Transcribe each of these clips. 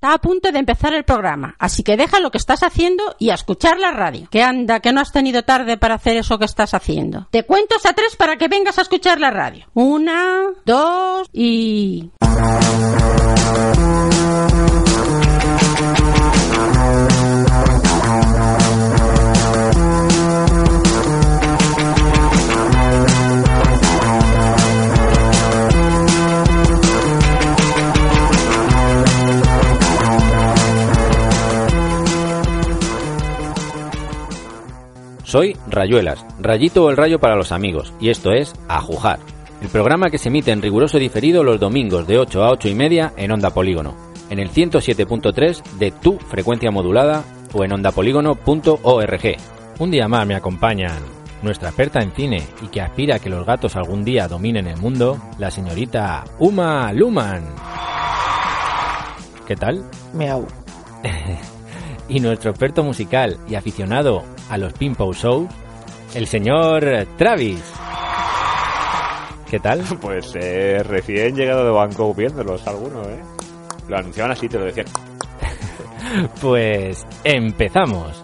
Está a punto de empezar el programa, así que deja lo que estás haciendo y a escuchar la radio. Que anda, que no has tenido tarde para hacer eso que estás haciendo. Te cuento hasta tres para que vengas a escuchar la radio. Una, dos y... Soy Rayuelas, rayito o el rayo para los amigos, y esto es Ajujar, el programa que se emite en riguroso diferido los domingos de 8 a 8 y media en Onda Polígono, en el 107.3 de tu frecuencia modulada o en ondapolígono.org. Un día más me acompañan nuestra experta en cine y que aspira a que los gatos algún día dominen el mundo, la señorita Uma Luman. ¿Qué tal? Miau. y nuestro experto musical y aficionado a los Pimpo Shows, el señor Travis. ¿Qué tal? Pues eh, recién llegado de Banco viéndolos algunos, ¿eh? Lo anunciaban así, te lo decían. pues empezamos.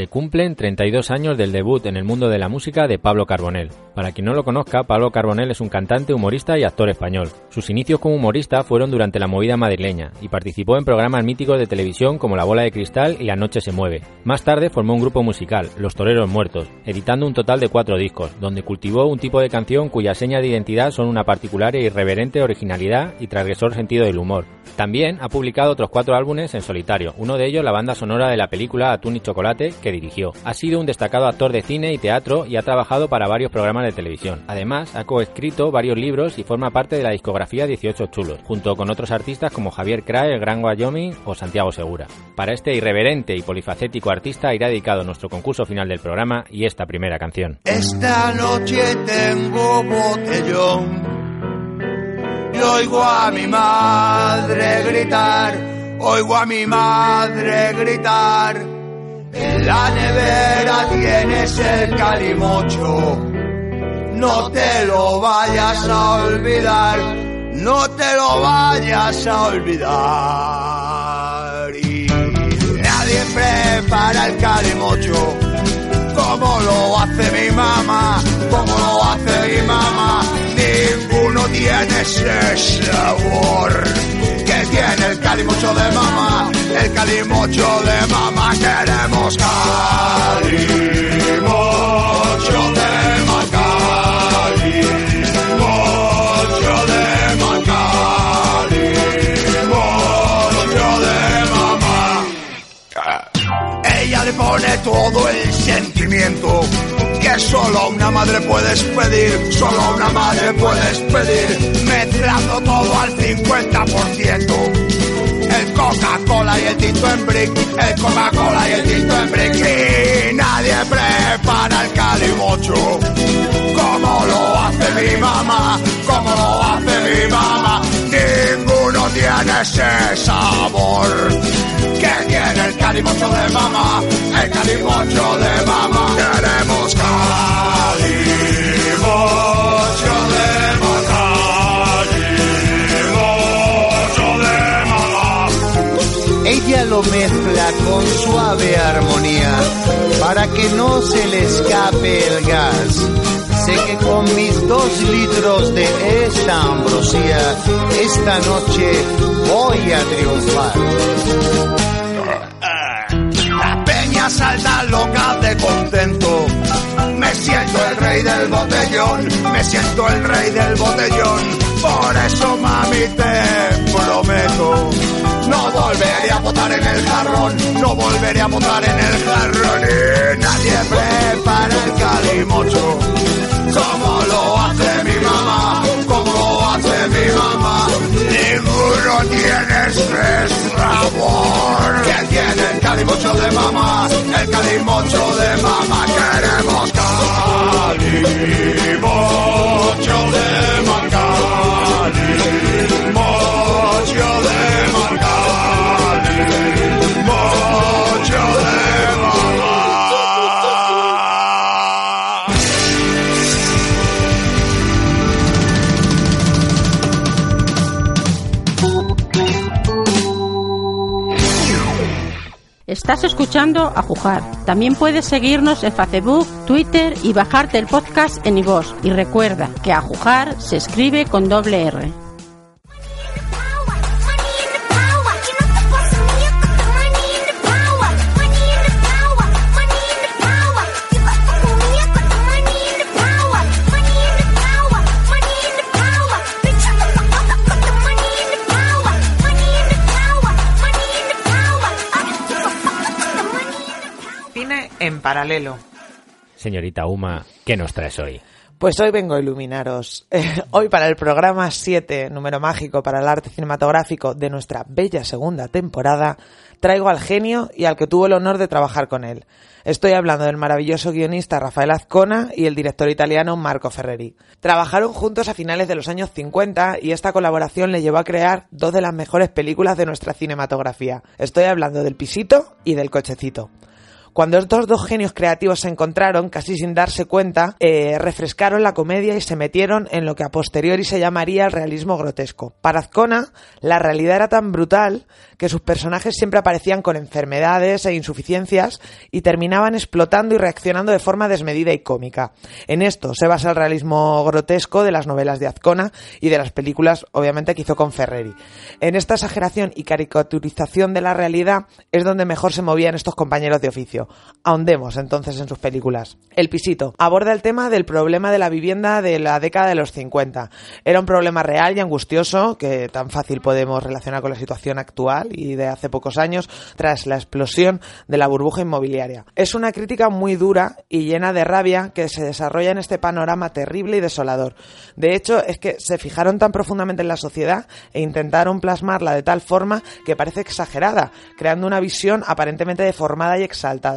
Se cumplen 32 años del debut en el mundo de la música de Pablo Carbonell. Para quien no lo conozca, Pablo Carbonell es un cantante, humorista y actor español. Sus inicios como humorista fueron durante la movida madrileña y participó en programas míticos de televisión como La Bola de Cristal y La Noche se mueve. Más tarde formó un grupo musical, Los Toreros Muertos, editando un total de cuatro discos, donde cultivó un tipo de canción cuya seña de identidad son una particular e irreverente originalidad y transgresor sentido del humor. También ha publicado otros cuatro álbumes en solitario, uno de ellos la banda sonora de la película Atún y Chocolate, que dirigió. Ha sido un destacado actor de cine y teatro y ha trabajado para varios programas de televisión. Además, ha coescrito varios libros y forma parte de la discografía 18 Chulos, junto con otros artistas como Javier Crae, Gran Wyoming o Santiago Segura. Para este irreverente y polifacético artista irá dedicado nuestro concurso final del programa y esta primera canción. Esta noche tengo botellón y oigo a mi madre gritar, oigo a mi madre gritar. En la nevera tienes el calimocho, no te lo vayas a olvidar, no te lo vayas a olvidar. Y nadie prepara el calimocho como lo hace mi mamá, como lo hace mi mamá. Ninguno tiene ese sabor que tiene el calimocho de mamá, el calimocho de mamá. Queremos calimocho de calimocho de calimocho de mamá. Ella le pone todo el sentimiento que solo una madre puedes pedir, solo una madre puedes pedir, mezclando todo al 50%. El Coca-Cola y el Tito en Brick, el Coca-Cola y el Tito en Brick, y nadie prepara el calimocho, como lo hace mi mamá, como lo hace mi mamá, ninguno tiene ese sabor. Que tiene el calimocho de mamá, el calimocho de mamá. Queremos calimocho Ella lo mezcla con suave armonía para que no se le escape el gas. Sé que con mis dos litros de esta ambrosía, esta noche voy a triunfar. La peña salta loca de contento. Me siento el rey del botellón, me siento el rey del botellón. Por eso, mami, te prometo. No volveré a botar en el jarrón, no volveré a botar en el jarrón. Y nadie prepara el calimocho como lo hace mi mamá, como lo hace mi mamá. Ninguno tiene ese sabor que tiene el calimocho de mamá, el calimocho de mamá. Queremos Estás escuchando a Jujar. También puedes seguirnos en Facebook, Twitter y bajarte el podcast en iVoox. Y recuerda que a Jujar se escribe con doble R. en paralelo. Señorita Uma, ¿qué nos traes hoy? Pues hoy vengo a iluminaros. Hoy para el programa 7, número mágico para el arte cinematográfico de nuestra bella segunda temporada, traigo al genio y al que tuvo el honor de trabajar con él. Estoy hablando del maravilloso guionista Rafael Azcona y el director italiano Marco Ferreri. Trabajaron juntos a finales de los años 50 y esta colaboración le llevó a crear dos de las mejores películas de nuestra cinematografía. Estoy hablando del Pisito y del Cochecito. Cuando estos dos genios creativos se encontraron, casi sin darse cuenta, eh, refrescaron la comedia y se metieron en lo que a posteriori se llamaría el realismo grotesco. Para Azcona, la realidad era tan brutal que sus personajes siempre aparecían con enfermedades e insuficiencias y terminaban explotando y reaccionando de forma desmedida y cómica. En esto se basa el realismo grotesco de las novelas de Azcona y de las películas, obviamente, que hizo con Ferreri. En esta exageración y caricaturización de la realidad es donde mejor se movían estos compañeros de oficio. Ahondemos entonces en sus películas. El Pisito aborda el tema del problema de la vivienda de la década de los 50. Era un problema real y angustioso que tan fácil podemos relacionar con la situación actual y de hace pocos años tras la explosión de la burbuja inmobiliaria. Es una crítica muy dura y llena de rabia que se desarrolla en este panorama terrible y desolador. De hecho, es que se fijaron tan profundamente en la sociedad e intentaron plasmarla de tal forma que parece exagerada, creando una visión aparentemente deformada y exaltada.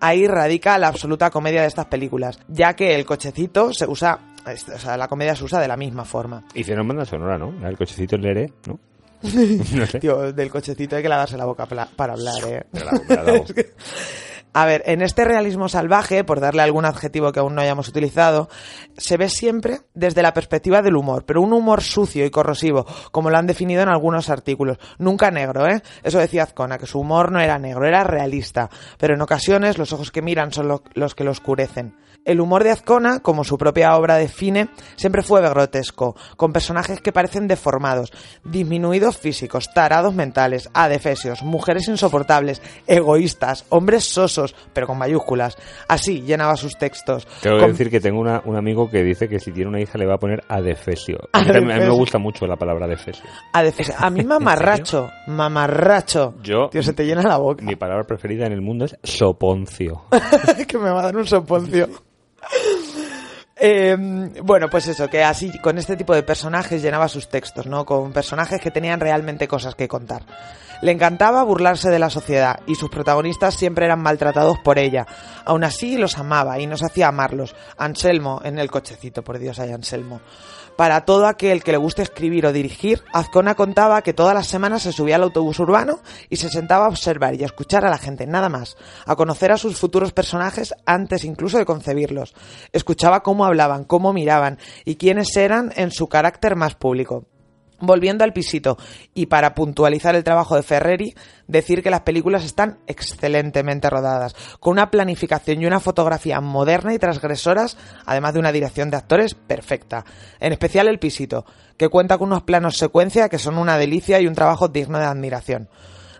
Ahí radica la absoluta comedia de estas películas, ya que el cochecito se usa, o sea, la comedia se usa de la misma forma. Hicieron banda sonora, ¿no? El cochecito en Lere, ¿no? no sé. Tío, del cochecito hay que lavarse la boca para hablar, eh. La- la. A ver, en este realismo salvaje, por darle algún adjetivo que aún no hayamos utilizado, se ve siempre desde la perspectiva del humor, pero un humor sucio y corrosivo, como lo han definido en algunos artículos. Nunca negro, ¿eh? Eso decía Azcona, que su humor no era negro, era realista, pero en ocasiones los ojos que miran son lo- los que lo oscurecen. El humor de Azcona, como su propia obra define, siempre fue grotesco, con personajes que parecen deformados, disminuidos físicos, tarados mentales, adefesios, mujeres insoportables, egoístas, hombres sosos, pero con mayúsculas. Así llenaba sus textos. Tengo que Con- decir que tengo una- un amigo que dice que si tiene una hija le va a poner adefesio. A mí, también- a mí me gusta mucho la palabra adefesio. adefesio. A mí mamarracho, mamarracho. Yo- Tío, se te llena la boca. Mi palabra preferida en el mundo es soponcio. que me va a dar un soponcio. Eh, bueno, pues eso, que así con este tipo de personajes llenaba sus textos, ¿no? Con personajes que tenían realmente cosas que contar. Le encantaba burlarse de la sociedad y sus protagonistas siempre eran maltratados por ella. Aún así los amaba y nos hacía amarlos. Anselmo en el cochecito, por Dios hay Anselmo. Para todo aquel que le guste escribir o dirigir, Azcona contaba que todas las semanas se subía al autobús urbano y se sentaba a observar y a escuchar a la gente, nada más, a conocer a sus futuros personajes antes incluso de concebirlos. Escuchaba cómo hablaban, cómo miraban y quiénes eran en su carácter más público. Volviendo al pisito, y para puntualizar el trabajo de Ferreri, decir que las películas están excelentemente rodadas, con una planificación y una fotografía moderna y transgresoras, además de una dirección de actores perfecta. En especial el pisito, que cuenta con unos planos secuencia que son una delicia y un trabajo digno de admiración.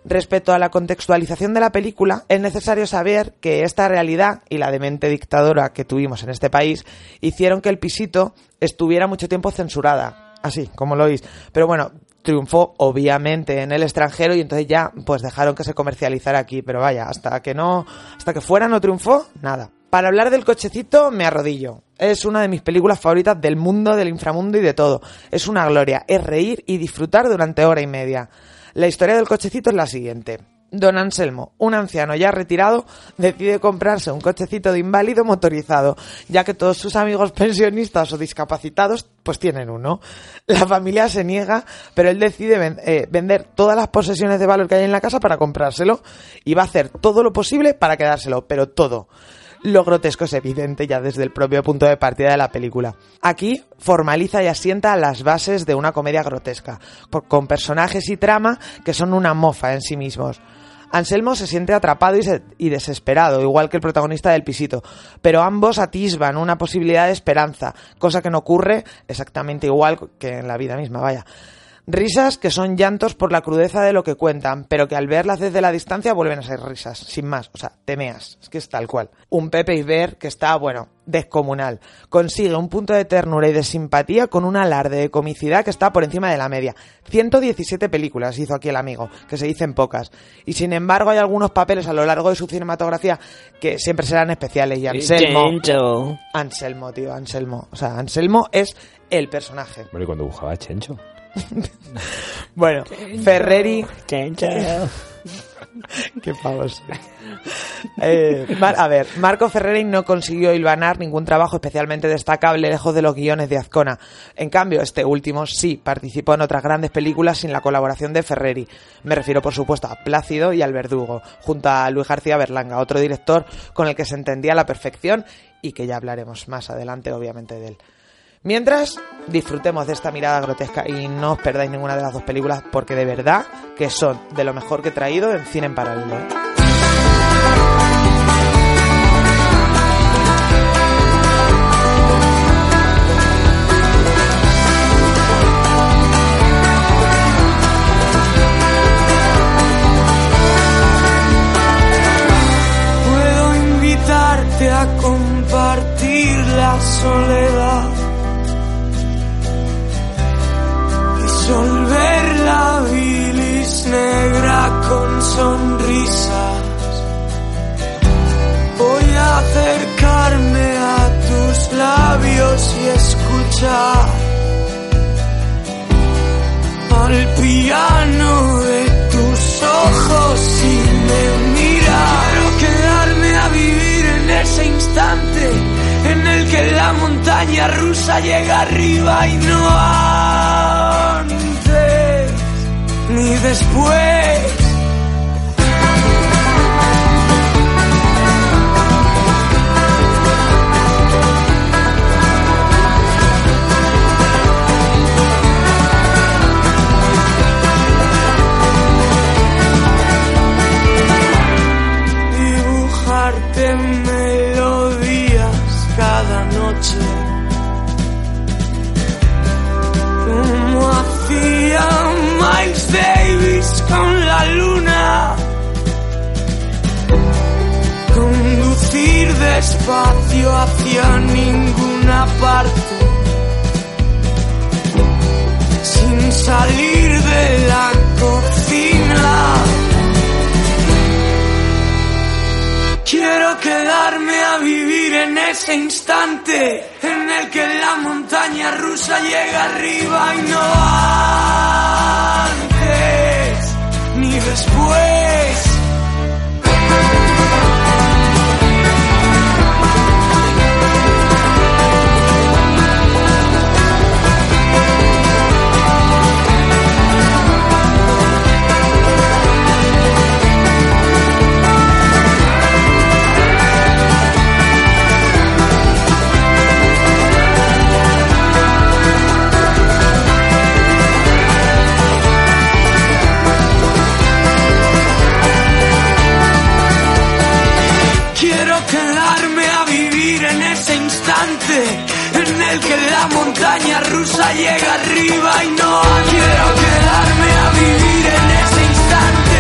Respecto a la contextualización de la película, es necesario saber que esta realidad y la demente dictadura que tuvimos en este país hicieron que el pisito estuviera mucho tiempo censurada, así como lo oís. Pero bueno, triunfó obviamente en el extranjero y entonces ya pues dejaron que se comercializara aquí, pero vaya, hasta que no hasta que fuera no triunfó, nada. Para hablar del cochecito me arrodillo. Es una de mis películas favoritas del mundo, del inframundo y de todo. Es una gloria, es reír y disfrutar durante hora y media. La historia del cochecito es la siguiente. Don Anselmo, un anciano ya retirado, decide comprarse un cochecito de inválido motorizado, ya que todos sus amigos pensionistas o discapacitados pues tienen uno. La familia se niega, pero él decide eh, vender todas las posesiones de valor que hay en la casa para comprárselo y va a hacer todo lo posible para quedárselo, pero todo. Lo grotesco es evidente ya desde el propio punto de partida de la película. Aquí formaliza y asienta las bases de una comedia grotesca, con personajes y trama que son una mofa en sí mismos. Anselmo se siente atrapado y, se- y desesperado, igual que el protagonista del pisito, pero ambos atisban una posibilidad de esperanza, cosa que no ocurre exactamente igual que en la vida misma, vaya. Risas que son llantos por la crudeza de lo que cuentan, pero que al verlas desde la distancia vuelven a ser risas, sin más, o sea, temeas, es que es tal cual. Un Pepe Iber que está, bueno, descomunal. Consigue un punto de ternura y de simpatía con un alarde de comicidad que está por encima de la media. 117 películas hizo aquí el amigo, que se dicen pocas. Y sin embargo hay algunos papeles a lo largo de su cinematografía que siempre serán especiales. Y Anselmo... Anselmo, tío, Anselmo. O sea, Anselmo es el personaje. Bueno, y cuando buscaba Chencho. Bueno, Ferreri. Qué pavos. Eh, a ver, Marco Ferreri no consiguió hilvanar ningún trabajo especialmente destacable lejos de los guiones de Azcona. En cambio, este último sí participó en otras grandes películas sin la colaboración de Ferreri. Me refiero, por supuesto, a Plácido y al Verdugo, junto a Luis García Berlanga, otro director con el que se entendía a la perfección y que ya hablaremos más adelante, obviamente, de él. Mientras, disfrutemos de esta mirada grotesca y no os perdáis ninguna de las dos películas porque de verdad que son de lo mejor que he traído en cine en paralelo. Puedo invitarte a compartir la soledad. Negra con sonrisas. Voy a acercarme a tus labios y escuchar al piano de tus ojos y me mirar. Quiero quedarme a vivir en ese instante en el que la montaña rusa llega arriba y no antes ni después. Despacio hacia ninguna parte. Sin salir de la cocina. Quiero quedarme a vivir en ese instante en el que la montaña rusa llega arriba y no antes ni después. Montaña rusa llega arriba y no quiero quedarme a vivir en ese instante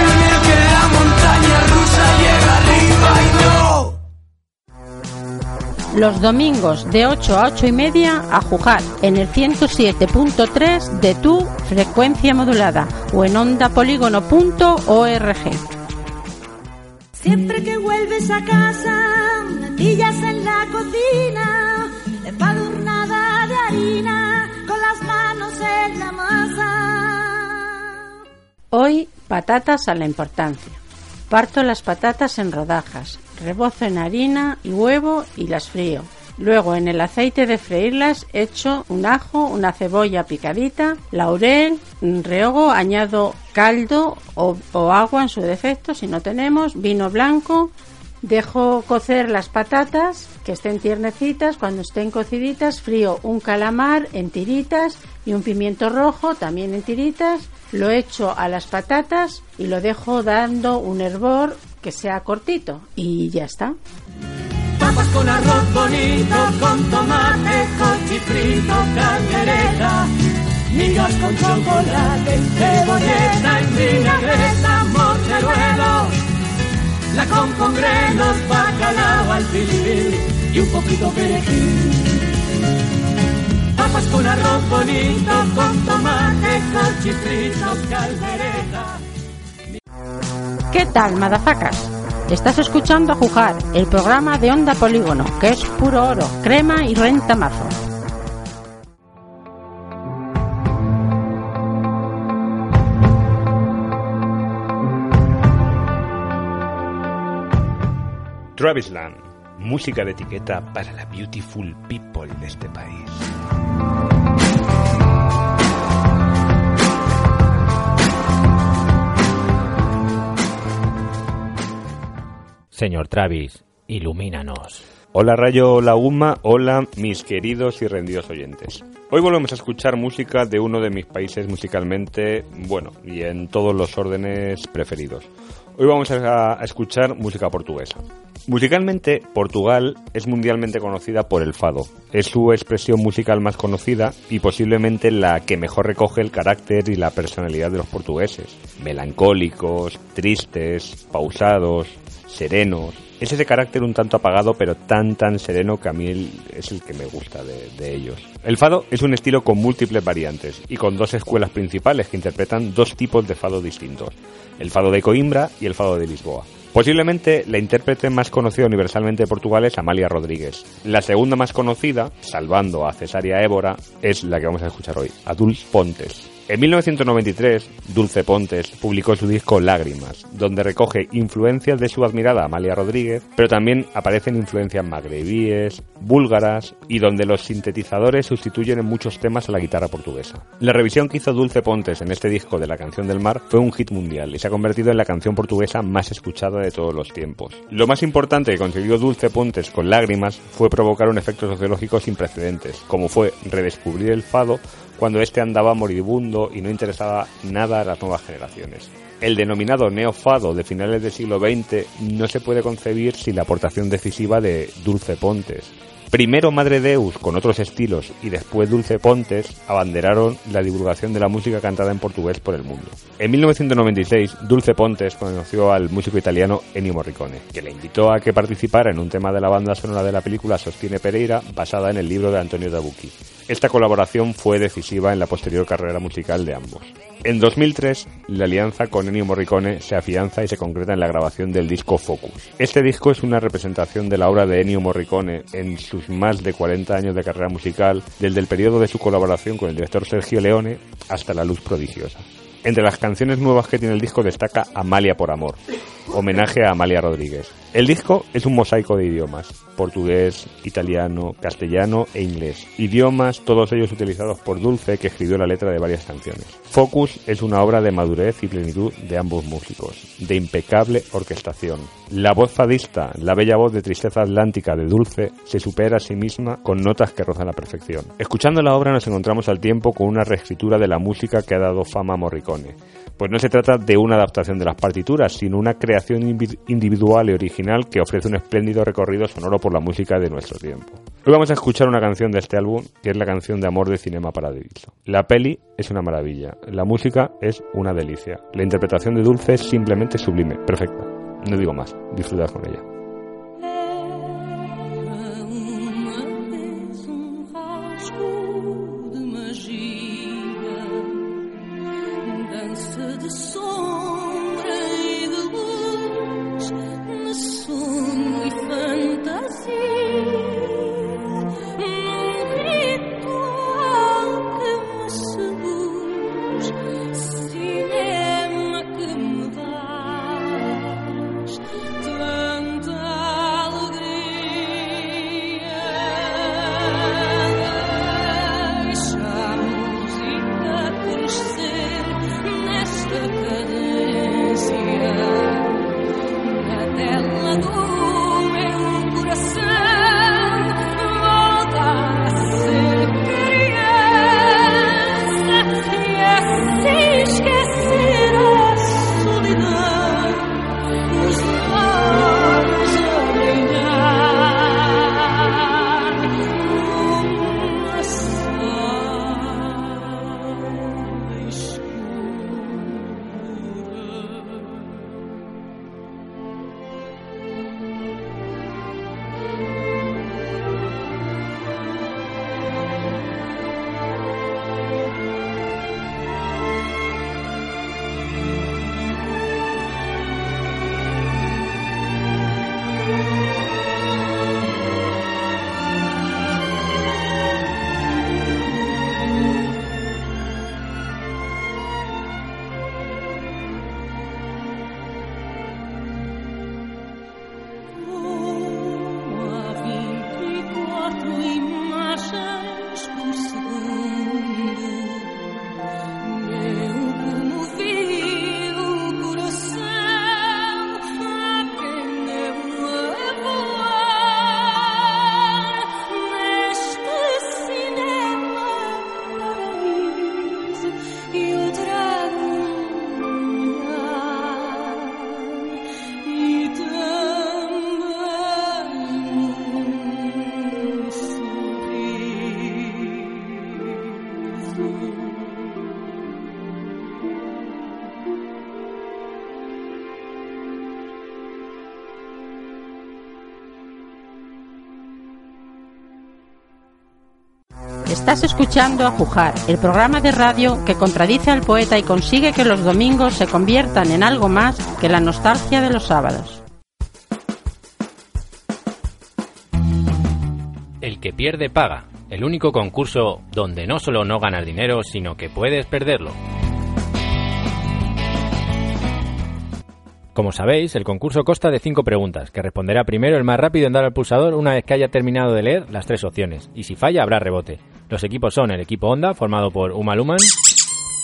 en el que la montaña rusa llega arriba y no Los domingos de 8 a 8 y media a jugar en el 107.3 de tu frecuencia modulada o en ondapolígono.org. Siempre que vuelves a casa, me pillas en la cocina, con las manos en la masa. Hoy patatas a la importancia. Parto las patatas en rodajas, rebozo en harina y huevo y las frío. Luego en el aceite de freírlas echo un ajo, una cebolla picadita, laurel, rehogo, añado caldo o agua en su defecto si no tenemos, vino blanco Dejo cocer las patatas, que estén tiernecitas, cuando estén cociditas frío un calamar en tiritas y un pimiento rojo también en tiritas, lo echo a las patatas y lo dejo dando un hervor que sea cortito y ya está. Papas con arroz bonito, con tomate, con con chocolate, cebolleta en vinagreta, la con con grenos, bacalao al pilipil y un poquito perejil. Papas con arroz bonito, con tomate, con chifritos, caldereta. ¿Qué tal, madafacas? Estás escuchando a Jujar, el programa de Onda Polígono, que es puro oro, crema y renta mazo. Travisland, música de etiqueta para la beautiful people de este país. Señor Travis, ilumínanos. Hola Rayo, hola Uma, hola mis queridos y rendidos oyentes. Hoy volvemos a escuchar música de uno de mis países musicalmente, bueno, y en todos los órdenes preferidos. Hoy vamos a, escuchar música portuguesa. Musicalmente, Portugal es mundialmente conocida por el fado. Es su expresión musical más conocida y posiblemente la que mejor recoge el carácter y la personalidad de los portugueses. Melancólicos, tristes, pausados, serenos. Es ese carácter un tanto apagado, pero tan tan sereno que a mí es el que me gusta de, de ellos. El fado es un estilo con múltiples variantes y con dos escuelas principales que interpretan dos tipos de fado distintos: el fado de Coimbra y el fado de Lisboa. Posiblemente la intérprete más conocida universalmente de Portugal es Amalia Rodríguez. La segunda más conocida, salvando a Cesárea Évora, es la que vamos a escuchar hoy, a Dulce Pontes. En 1993, Dulce Pontes publicó su disco Lágrimas, donde recoge influencias de su admirada Amalia Rodríguez, pero también aparecen influencias magrebíes, búlgaras y donde los sintetizadores sustituyen en muchos temas a la guitarra portuguesa. La revisión que hizo Dulce Pontes en este disco de La canción del mar fue un hit mundial y se ha convertido en la canción portuguesa más escuchada de todos los tiempos. Lo más importante que consiguió Dulce Pontes con Lágrimas fue provocar un efecto sociológico sin precedentes, como fue redescubrir el fado cuando éste andaba moribundo y no interesaba nada a las nuevas generaciones. El denominado neofado de finales del siglo XX no se puede concebir sin la aportación decisiva de Dulce Pontes. Primero Madre Deus con otros estilos y después Dulce Pontes abanderaron la divulgación de la música cantada en portugués por el mundo. En 1996, Dulce Pontes conoció al músico italiano Ennio Morricone, que le invitó a que participara en un tema de la banda sonora de la película Sostiene Pereira, basada en el libro de Antonio Dabucchi. Esta colaboración fue decisiva en la posterior carrera musical de ambos. En 2003, la alianza con Ennio Morricone se afianza y se concreta en la grabación del disco Focus. Este disco es una representación de la obra de Ennio Morricone en sus más de 40 años de carrera musical, desde el periodo de su colaboración con el director Sergio Leone hasta La Luz Prodigiosa. Entre las canciones nuevas que tiene el disco destaca Amalia por Amor, homenaje a Amalia Rodríguez. El disco es un mosaico de idiomas, portugués, italiano, castellano e inglés. Idiomas, todos ellos utilizados por Dulce, que escribió la letra de varias canciones. Focus es una obra de madurez y plenitud de ambos músicos, de impecable orquestación. La voz fadista, la bella voz de tristeza atlántica de Dulce, se supera a sí misma con notas que rozan la perfección. Escuchando la obra nos encontramos al tiempo con una reescritura de la música que ha dado fama a Morricone. Pues no se trata de una adaptación de las partituras, sino una creación individual y original que ofrece un espléndido recorrido sonoro por la música de nuestro tiempo. Hoy vamos a escuchar una canción de este álbum, que es la canción de amor de Cinema Paradiso. La peli es una maravilla, la música es una delicia, la interpretación de Dulce es simplemente sublime, perfecta. No digo más, disfrutad con ella. Estás escuchando a Jujar, el programa de radio que contradice al poeta y consigue que los domingos se conviertan en algo más que la nostalgia de los sábados. El que pierde paga. El único concurso donde no solo no ganas dinero, sino que puedes perderlo. Como sabéis, el concurso consta de cinco preguntas, que responderá primero el más rápido en dar al pulsador una vez que haya terminado de leer las tres opciones, y si falla habrá rebote. Los equipos son el equipo Honda, formado por Uma Luman,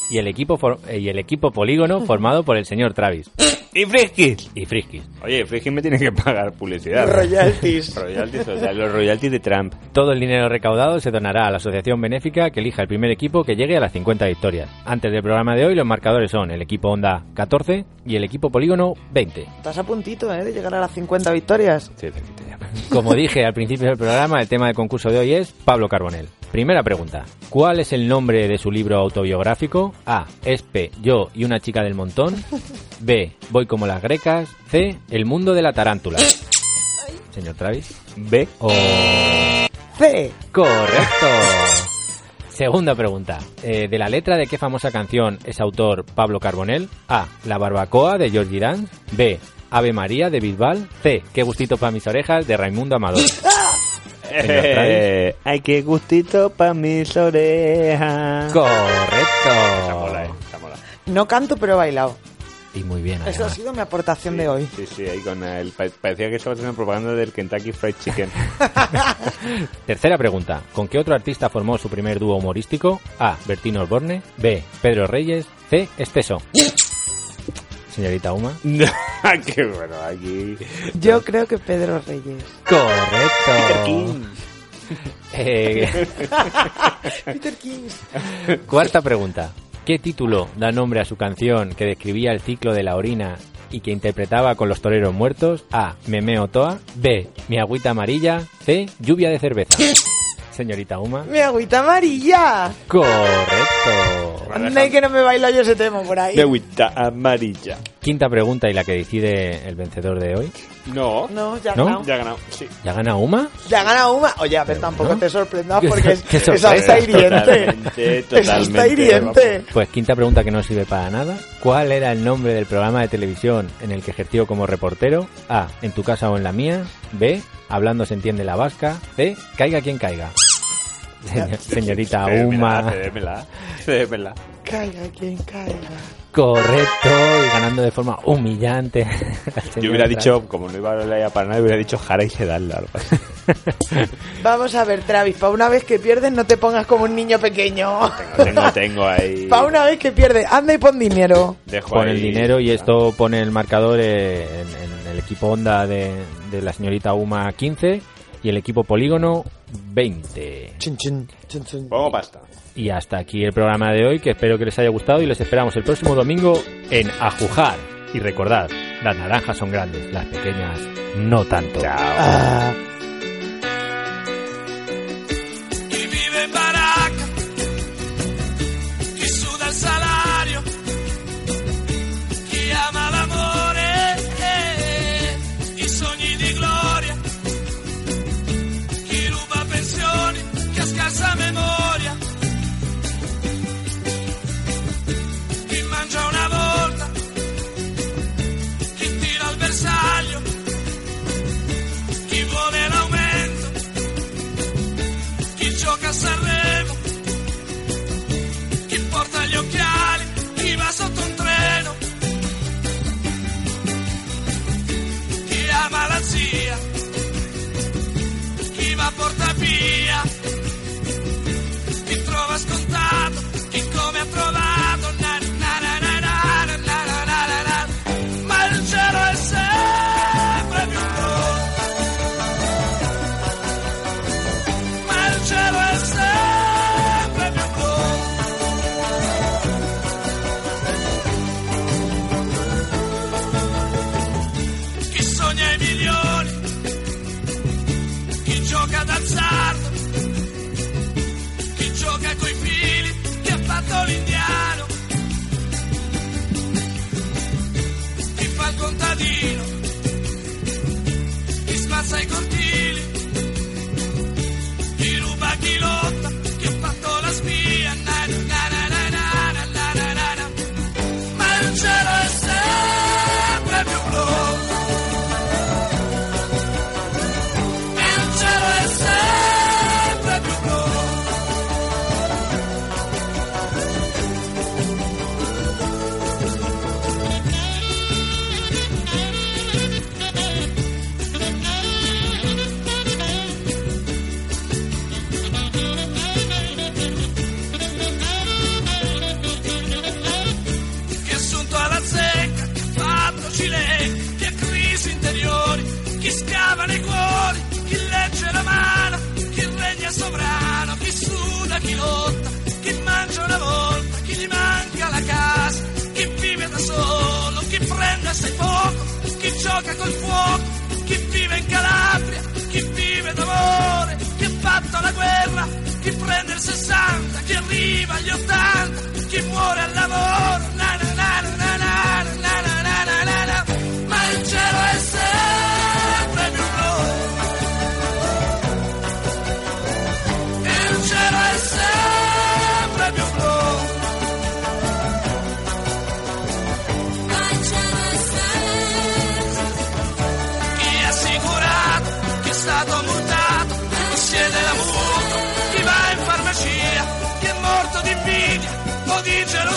y el equipo, for- eh, y el equipo Polígono, formado por el señor Travis. ¡Y Friskis! Y Friskis. Oye, Friskis me tiene que pagar publicidad. Royalties. royalties, o sea, los royalties de Trump. Todo el dinero recaudado se donará a la asociación benéfica que elija el primer equipo que llegue a las 50 victorias. Antes del programa de hoy, los marcadores son el equipo Honda 14 y el equipo Polígono 20. Estás a puntito, ¿eh? De llegar a las 50 victorias. Sí, cerquita ya. Como dije al principio del programa, el tema del concurso de hoy es Pablo Carbonell. Primera pregunta. ¿Cuál es el nombre de su libro autobiográfico? A. Espe, yo y una chica del montón. B. Voy como las grecas. C. El mundo de la tarántula. Señor Travis. B. O... C. Correcto. Segunda pregunta. Eh, ¿De la letra de qué famosa canción es autor Pablo Carbonell? A. La barbacoa de George Dance. B. Ave María de Bisbal. C. Qué gustito para mis orejas de Raimundo Amador. Eh, ay, qué gustito para mis orejas. Esa Correcto. mola, eh, esa mola. No canto, pero he bailado. Y muy bien. Esa ha sido mi aportación de hoy. Sí, sí, ahí con el... pa- Parecía que estaba haciendo propaganda del Kentucky Fried Chicken. Tercera pregunta. ¿Con qué otro artista formó su primer dúo humorístico? A. Bertino Osborne. B. Pedro Reyes. C. Esteso. Señorita Uma. qué bueno, aquí... Yo creo que Pedro Reyes. Correcto. Eh, Peter King. Cuarta pregunta. ¿Qué título da nombre a su canción que describía el ciclo de la orina y que interpretaba con los toreros muertos? A. Memeo Toa. B. Mi agüita amarilla. C. Lluvia de cerveza. Señorita Uma. Mi agüita amarilla. Correcto. Anda que no me bailo yo ese tema por ahí. De agüita amarilla. Quinta pregunta y la que decide el vencedor de hoy. No, No, ya ha ¿No? ganado. ya ha ganado, sí. ¿Ya gana Uma? Ya gana una. Oye, a ver, tampoco ¿no? te sorprendas porque es, Qué esa está hiriente. Totalmente, Esa está totalmente, hiriente. Pues quinta pregunta que no sirve para nada. ¿Cuál era el nombre del programa de televisión en el que ejerció como reportero? A. En tu casa o en la mía. B. Hablando se entiende la vasca. C. Caiga quien caiga. Señor- señorita Uma. Cédemela, cédemela. Caiga quien caiga. Correcto. Y ganando de forma humillante. Yo hubiera dicho, como no iba a hablar para nada, hubiera dicho Jara y Sedal. Vamos a ver, Travis, para una vez que pierdes no te pongas como un niño pequeño. Tengo, tengo ahí. Para una vez que pierdes, anda y pon dinero. Dejo Pon ahí- el dinero y esto pone el marcador en, en el equipo Honda de, de la señorita Uma 15 y el equipo Polígono 20. Chun, chun, chun, chun. Pongo pasta. Y hasta aquí el programa de hoy, que espero que les haya gustado y les esperamos el próximo domingo en Ajujar. Y recordad, las naranjas son grandes, las pequeñas no tanto. Ah.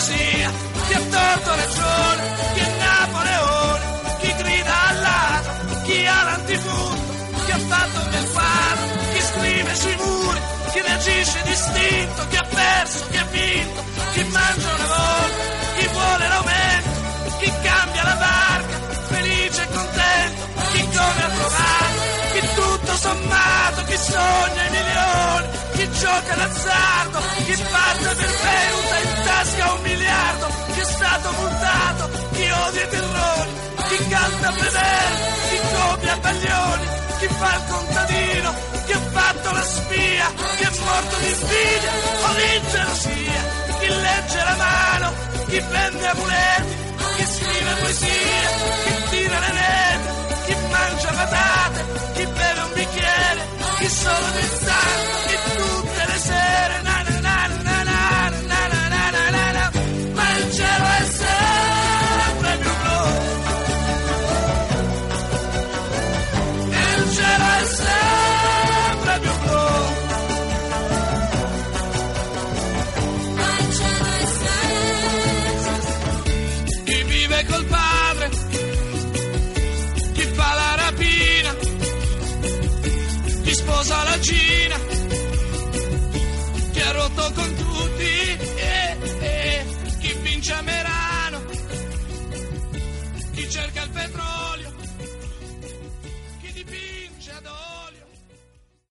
Gelosia, chi ha torto ragione, chi è Napoleone, chi grida al ladro, chi ha l'antifurto, chi ha fatto del faro, chi scrive sui muri, chi reagisce distinto, chi ha perso, chi ha vinto, chi mangia una volta, chi vuole l'aumento, chi cambia la barca, felice e contento, chi come ha trovato, chi tutto sommato, chi sogna i milioni, chi gioca d'azzardo, chi parte per venuta in tasca un miliardo, chi è stato multato, chi odia i terrori, chi canta Fedele, chi copia Baglioni, chi fa il contadino, chi ha fatto la spia, chi è morto di invidia o di gelosia, chi legge la mano, chi vende amuleti, chi scrive poesia, chi tira le rete, chi mangia patate, chi beve un bicchiere, chi solo d'estate,